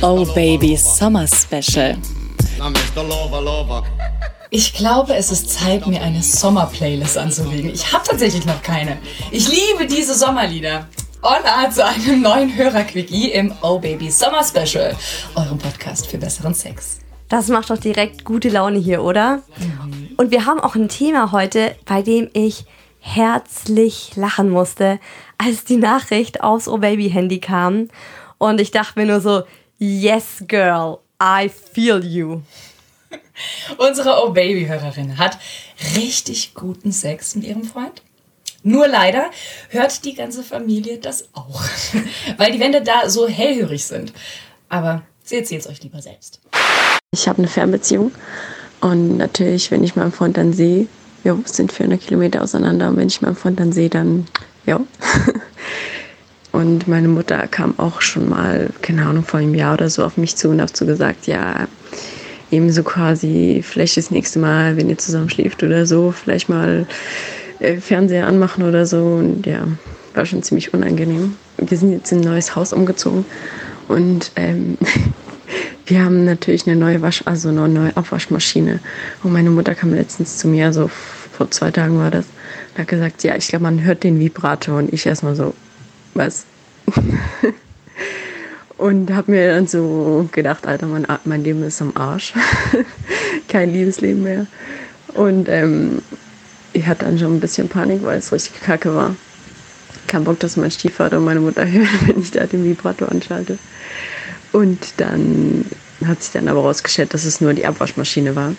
Oh Baby Summer Special. Ich glaube, es ist Zeit, mir eine Sommer-Playlist anzulegen. Ich habe tatsächlich noch keine. Ich liebe diese Sommerlieder. Hola zu einem neuen Hörer-Quickie im Oh Baby Summer Special, eurem Podcast für besseren Sex. Das macht doch direkt gute Laune hier, oder? Mhm. Und wir haben auch ein Thema heute, bei dem ich herzlich lachen musste, als die Nachricht aufs Oh Baby Handy kam. Und ich dachte mir nur so, yes girl, I feel you. Unsere Oh Baby Hörerin hat richtig guten Sex mit ihrem Freund. Nur leider hört die ganze Familie das auch, weil die Wände da so hellhörig sind. Aber sie erzählt es euch lieber selbst. Ich habe eine Fernbeziehung und natürlich, wenn ich meinen Freund dann sehe, ja, sind 400 Kilometer auseinander und wenn ich meinen Freund dann sehe, dann ja. Und meine Mutter kam auch schon mal, keine Ahnung, vor einem Jahr oder so auf mich zu und hat so gesagt, ja, ebenso quasi, vielleicht das nächste Mal, wenn ihr zusammen schläft oder so, vielleicht mal äh, Fernseher anmachen oder so. Und ja, war schon ziemlich unangenehm. Wir sind jetzt in ein neues Haus umgezogen und ähm, wir haben natürlich eine neue Wasch, also eine neue Abwaschmaschine. Und meine Mutter kam letztens zu mir, so vor zwei Tagen war das, und hat gesagt, ja, ich glaube, man hört den Vibrator. Und ich erstmal so, was? Und habe mir dann so gedacht, Alter, mein, mein Leben ist am Arsch. Kein Liebesleben mehr. Und ähm, ich hatte dann schon ein bisschen Panik, weil es richtig kacke war. Kein Bock, dass mein Stiefvater und meine Mutter hören, wenn ich da den Vibrator anschalte. Und dann hat sich dann aber rausgestellt, dass es nur die Abwaschmaschine war.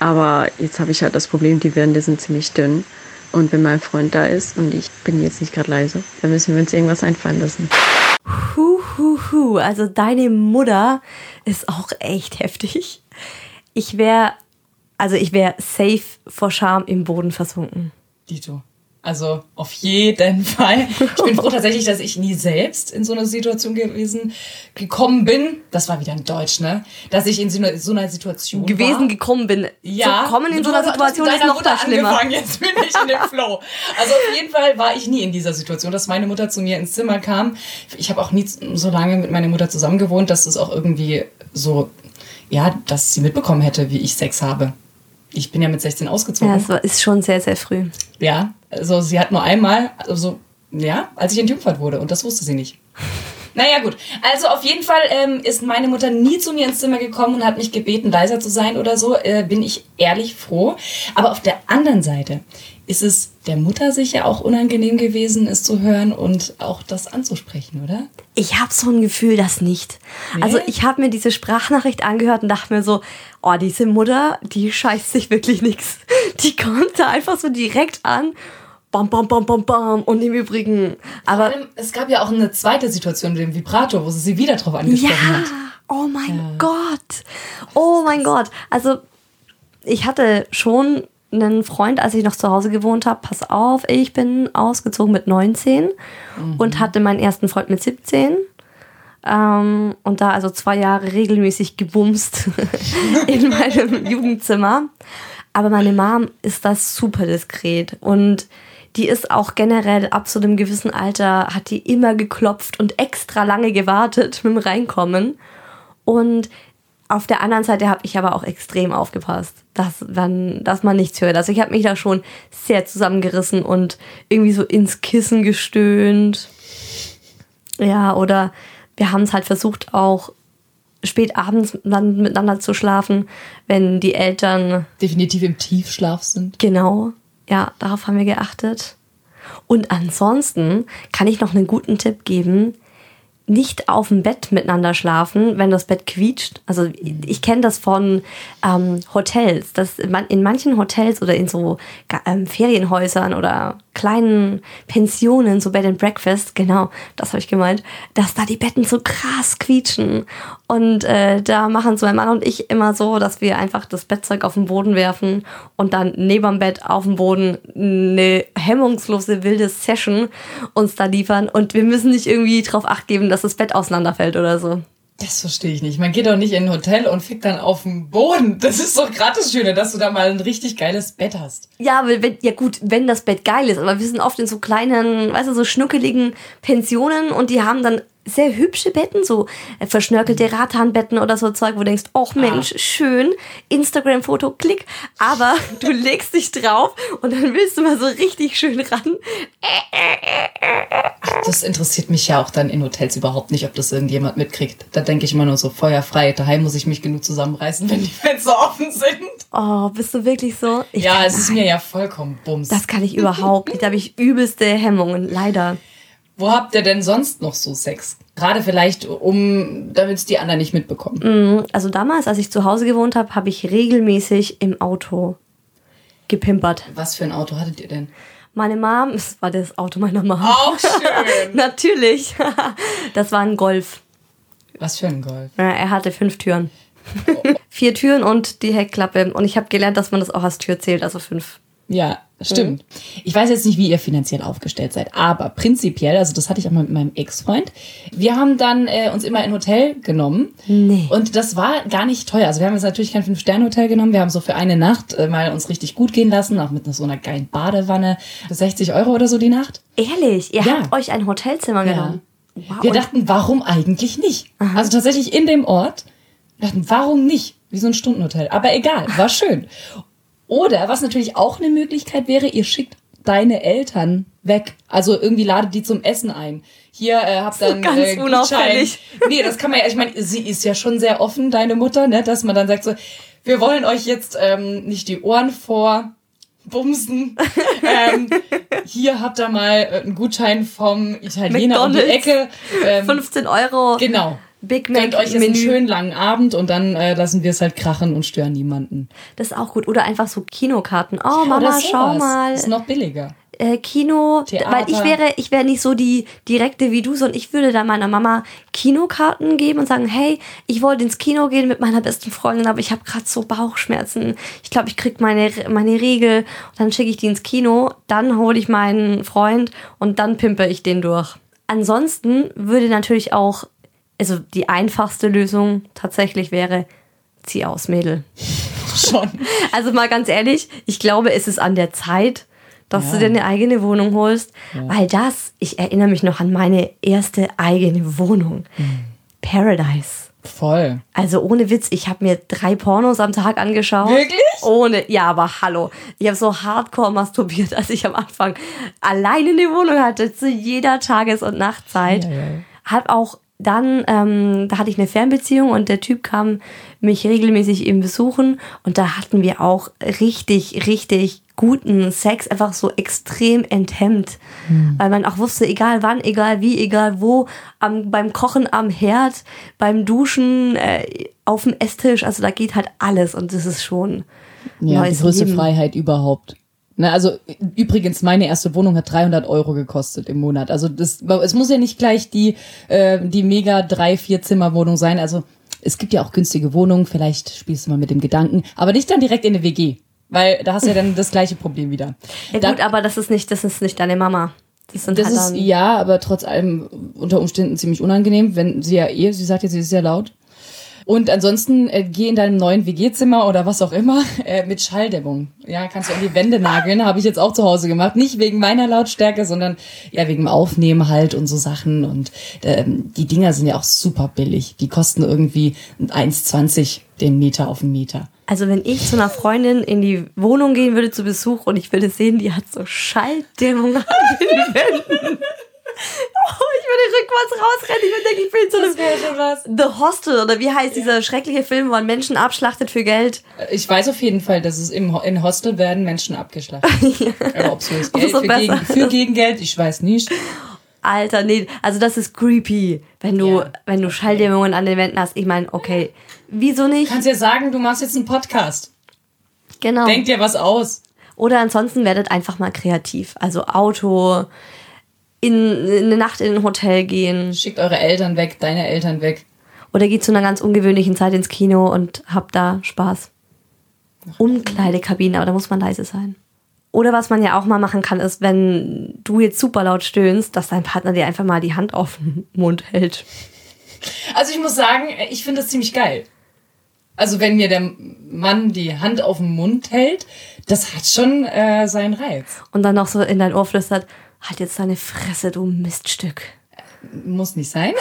Aber jetzt habe ich halt das Problem, die Wände sind ziemlich dünn. Und wenn mein Freund da ist und ich bin jetzt nicht gerade leise, dann müssen wir uns irgendwas einfallen lassen. Hu, hu, hu. Also deine Mutter ist auch echt heftig. Ich wäre, also ich wäre safe vor Scham im Boden versunken. Dito. Also auf jeden Fall. Ich bin froh tatsächlich, dass ich nie selbst in so einer Situation gewesen gekommen bin. Das war wieder in Deutsch, ne? Dass ich in so einer, so einer Situation gewesen war. gekommen bin. Ja. So kommen in so einer Situation ist noch Mutter schlimmer. Angefangen. Jetzt bin ich in dem Flow. Also auf jeden Fall war ich nie in dieser Situation, dass meine Mutter zu mir ins Zimmer kam. Ich habe auch nie so lange mit meiner Mutter zusammen gewohnt, dass es auch irgendwie so, ja, dass sie mitbekommen hätte, wie ich Sex habe. Ich bin ja mit 16 ausgezogen. Ja, das ist schon sehr, sehr früh. Ja, also sie hat nur einmal, also ja, als ich entjungfert wurde und das wusste sie nicht. Naja, gut. Also auf jeden Fall ähm, ist meine Mutter nie zu mir ins Zimmer gekommen und hat mich gebeten, leiser zu sein oder so. Äh, bin ich ehrlich froh. Aber auf der anderen Seite ist es der Mutter sicher auch unangenehm gewesen, es zu hören und auch das anzusprechen, oder? Ich habe so ein Gefühl, das nicht. Nee? Also ich habe mir diese Sprachnachricht angehört und dachte mir so, oh, diese Mutter, die scheißt sich wirklich nichts. Die kommt da einfach so direkt an bam, bam, bam, bam, bam. Und im Übrigen, aber. Allem, es gab ja auch eine zweite Situation mit dem Vibrator, wo sie sie wieder drauf angesprochen ja, hat. Oh mein ja. Gott. Oh mein Gott. Also, ich hatte schon einen Freund, als ich noch zu Hause gewohnt habe. Pass auf, ich bin ausgezogen mit 19 mhm. und hatte meinen ersten Freund mit 17. Ähm, und da also zwei Jahre regelmäßig gebumst in meinem Jugendzimmer. Aber meine Mom ist das super diskret und die ist auch generell ab so einem gewissen Alter, hat die immer geklopft und extra lange gewartet mit dem Reinkommen. Und auf der anderen Seite habe ich aber auch extrem aufgepasst, dass, man, dass man nichts hört. Also ich habe mich da schon sehr zusammengerissen und irgendwie so ins Kissen gestöhnt. Ja, oder wir haben es halt versucht auch spät abends dann miteinander zu schlafen, wenn die Eltern definitiv im Tiefschlaf sind. Genau. Ja, darauf haben wir geachtet. Und ansonsten kann ich noch einen guten Tipp geben. Nicht auf dem Bett miteinander schlafen, wenn das Bett quietscht. Also ich kenne das von ähm, Hotels. Dass in manchen Hotels oder in so ähm, Ferienhäusern oder kleinen Pensionen, so Bed and Breakfast, genau, das habe ich gemeint, dass da die Betten so krass quietschen. Und äh, da machen so mein Mann und ich immer so, dass wir einfach das Bettzeug auf den Boden werfen und dann neben dem Bett auf dem Boden eine hemmungslose wilde Session uns da liefern. Und wir müssen nicht irgendwie drauf acht geben, dass das Bett auseinanderfällt oder so. Das verstehe ich nicht. Man geht doch nicht in ein Hotel und fickt dann auf dem Boden. Das ist doch gerade das Schöne, dass du da mal ein richtig geiles Bett hast. Ja, aber wenn, ja gut, wenn das Bett geil ist. Aber wir sind oft in so kleinen, weißt du, so schnuckeligen Pensionen und die haben dann sehr hübsche Betten, so äh, verschnörkelte Rathahnbetten oder so Zeug, wo du denkst, oh Mensch, Ah. schön, Instagram-Foto, klick, aber du legst dich drauf und dann willst du mal so richtig schön ran. Das interessiert mich ja auch dann in Hotels überhaupt nicht, ob das irgendjemand mitkriegt. Da denke ich immer nur so, feuerfrei. Daheim muss ich mich genug zusammenreißen, wenn die Fenster offen sind. Oh, bist du wirklich so? Ich ja, es ist mir ja vollkommen bums. Das kann ich überhaupt nicht. Da habe ich übelste Hemmungen, leider. Wo habt ihr denn sonst noch so Sex? Gerade vielleicht, um, damit es die anderen nicht mitbekommen. Mhm. Also damals, als ich zu Hause gewohnt habe, habe ich regelmäßig im Auto gepimpert. Was für ein Auto hattet ihr denn? Meine Mom, das war das Auto meiner Mom. Auch schön. Natürlich. Das war ein Golf. Was für ein Golf. Ja, Er hatte fünf Türen. Vier Türen und die Heckklappe. Und ich habe gelernt, dass man das auch als Tür zählt, also fünf. Ja, stimmt. Ich weiß jetzt nicht, wie ihr finanziell aufgestellt seid, aber prinzipiell, also das hatte ich auch mal mit meinem Ex-Freund. Wir haben dann äh, uns immer ein Hotel genommen. Nee. Und das war gar nicht teuer. Also wir haben jetzt natürlich kein Fünf-Sterne-Hotel genommen. Wir haben so für eine Nacht äh, mal uns richtig gut gehen lassen, auch mit so einer geilen Badewanne. 60 Euro oder so die Nacht. Ehrlich, ihr Ja. habt euch ein Hotelzimmer genommen. Wow. Wir dachten, warum eigentlich nicht? Also tatsächlich in dem Ort. Wir dachten, warum nicht? Wie so ein Stundenhotel. Aber egal, war schön. Oder was natürlich auch eine Möglichkeit wäre, ihr schickt deine Eltern weg. Also irgendwie ladet die zum Essen ein. Hier äh, habt dann ganz äh, unauffällig. Nee, das kann man ja, ich meine, sie ist ja schon sehr offen, deine Mutter, ne, dass man dann sagt so, wir wollen euch jetzt ähm, nicht die Ohren vor bumsen. ähm, hier habt ihr mal äh, einen Gutschein vom Italiener um die McDonald's. Ecke. Ähm, 15 Euro. Genau. Big Mac Gönnt euch jetzt einen schönen langen Abend und dann äh, lassen wir es halt krachen und stören niemanden. Das ist auch gut. Oder einfach so Kinokarten. Oh, Mama, schau mal. Ist noch billiger. äh, Kino, Theater. weil ich wäre, ich wäre nicht so die direkte wie du, sondern ich würde dann meiner Mama Kinokarten geben und sagen, hey, ich wollte ins Kino gehen mit meiner besten Freundin, aber ich habe gerade so Bauchschmerzen. Ich glaube, ich krieg meine meine Regel und dann schicke ich die ins Kino, dann hole ich meinen Freund und dann pimpe ich den durch. Ansonsten würde natürlich auch, also die einfachste Lösung tatsächlich wäre, zieh aus, Mädel. Schon. Also mal ganz ehrlich, ich glaube, es ist an der Zeit, dass Ja. du dir eine eigene Wohnung holst, weil das, ich erinnere mich noch an meine erste eigene Wohnung. Mhm. Paradise. Voll. Also ohne Witz, ich habe mir drei Pornos am Tag angeschaut. Wirklich? Ohne, ja, aber hallo. Ich habe so hardcore masturbiert, als ich am Anfang alleine eine Wohnung hatte, zu jeder Tages- und Nachtzeit. Ja, ja. Hab auch dann, ähm, da hatte ich eine Fernbeziehung und der Typ kam mich regelmäßig eben besuchen und da hatten wir auch richtig, richtig guten Sex, einfach so extrem enthemmt, weil man auch wusste, egal wann, egal wie, egal wo, am, beim Kochen am Herd, beim Duschen, äh, auf dem Esstisch, also da geht halt alles und das ist schon Ja, die größte Leben. Freiheit überhaupt. Na, also übrigens, meine erste Wohnung hat 300 Euro gekostet im Monat. Also das, es muss ja nicht gleich die äh, die mega drei vier Zimmer Wohnung sein. Also es gibt ja auch günstige Wohnungen. Vielleicht spielst du mal mit dem Gedanken, aber nicht dann direkt in eine WG, weil da hast du ja dann das gleiche Problem wieder. Ja Da- gut, aber das ist nicht, das ist nicht deine Mama. Das das halt ist ja, aber trotz allem unter Umständen ziemlich unangenehm, wenn sie ja eh, sie sagt ja, sie ist sehr laut. Und ansonsten äh, geh in deinem neuen WG-Zimmer oder was auch immer äh, mit Schalldämmung. Ja, kannst du an die Wände nageln. Habe ich jetzt auch zu Hause gemacht. Nicht wegen meiner Lautstärke, sondern ja wegen dem Aufnehmen halt und so Sachen. Und ähm, die Dinger sind ja auch super billig. Die kosten irgendwie 1,20 den Meter auf den Meter. Also wenn ich zu einer Freundin in die Wohnung gehen würde zu Besuch und ich würde sehen, die hat so Schalldämmung an den Wänden. Oh, ich würde rückwärts rausrennen. Ich würde denken, ich bin in so einem wäre schon was. The Hostel oder wie heißt dieser schreckliche Film, wo man Menschen abschlachtet für Geld? Ich weiß auf jeden Fall, dass es im in Hostel werden Menschen abgeschlachtet. Aber ob es für das Geld, für, gegen, für Gegengeld, ich weiß nicht. Alter, nee, also das ist creepy, wenn du, Ja. wenn du Schalldämmungen an den Wänden hast. Ich meine, okay, wieso nicht? kannst ja sagen, du machst jetzt einen Podcast. Genau. Denk dir was aus. Oder ansonsten werdet einfach mal kreativ. Also Auto, in, in eine Nacht in ein Hotel gehen. Schickt eure Eltern weg, deine Eltern weg. Oder geht zu einer ganz ungewöhnlichen Zeit ins Kino und habt da Spaß. Umkleidekabine, aber da muss man leise sein. Oder was man ja auch mal machen kann, ist, wenn du jetzt super laut stöhnst, dass dein Partner dir einfach mal die Hand auf den Mund hält. Also ich muss sagen, ich finde das ziemlich geil. Also wenn mir der Mann die Hand auf den Mund hält, das hat schon äh, seinen Reiz. Und dann noch so in dein Ohr flüstert, halt jetzt deine Fresse, du Miststück. muss nicht sein.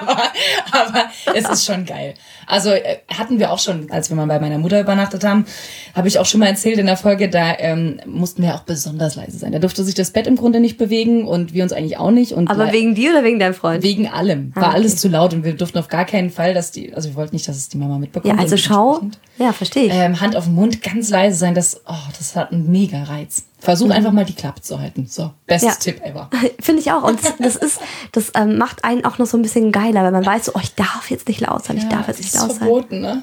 aber, aber es ist schon geil. Also äh, hatten wir auch schon, als wir mal bei meiner Mutter übernachtet haben, habe ich auch schon mal erzählt in der Folge, da ähm, mussten wir auch besonders leise sein. Da durfte sich das Bett im Grunde nicht bewegen und wir uns eigentlich auch nicht. Und Aber wegen dir oder wegen deinem Freund? wegen allem. War Ah, okay. alles zu laut und wir durften auf gar keinen Fall, dass die, also wir wollten nicht, dass es die Mama mitbekommt. ja, also schau. Ja, verstehe ich. Ähm, Hand auf den Mund, ganz leise sein, das, oh, das hat einen mega Reiz. Versuch einfach mal die Klappe zu halten. So, bestes Mhm. Ja. Tipp ever. Finde ich auch. Und das ist, das ähm, macht einen auch noch so ein bisschen geiler, weil man weiß so, oh, ich darf jetzt nicht laut sein, ich darf jetzt nicht laut sein. verboten, ne?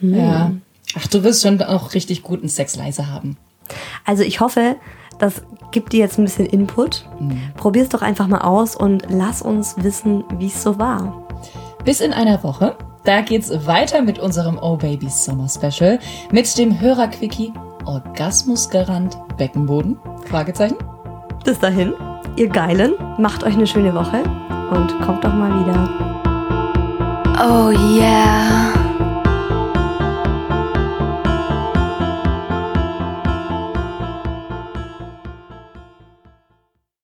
Ja. Ach, du wirst schon auch richtig guten Sex leise haben. Also ich hoffe, das gibt dir jetzt ein bisschen Input. Probier es doch einfach mal aus und lass uns wissen, wie es so war. Bis in einer Woche. Da geht's weiter mit unserem Oh Babies Sommer Special mit dem Hörerquickie Orgasmusgarant Beckenboden? Fragezeichen. Bis dahin, ihr Geilen, macht euch eine schöne Woche und kommt doch mal wieder. Oh yeah.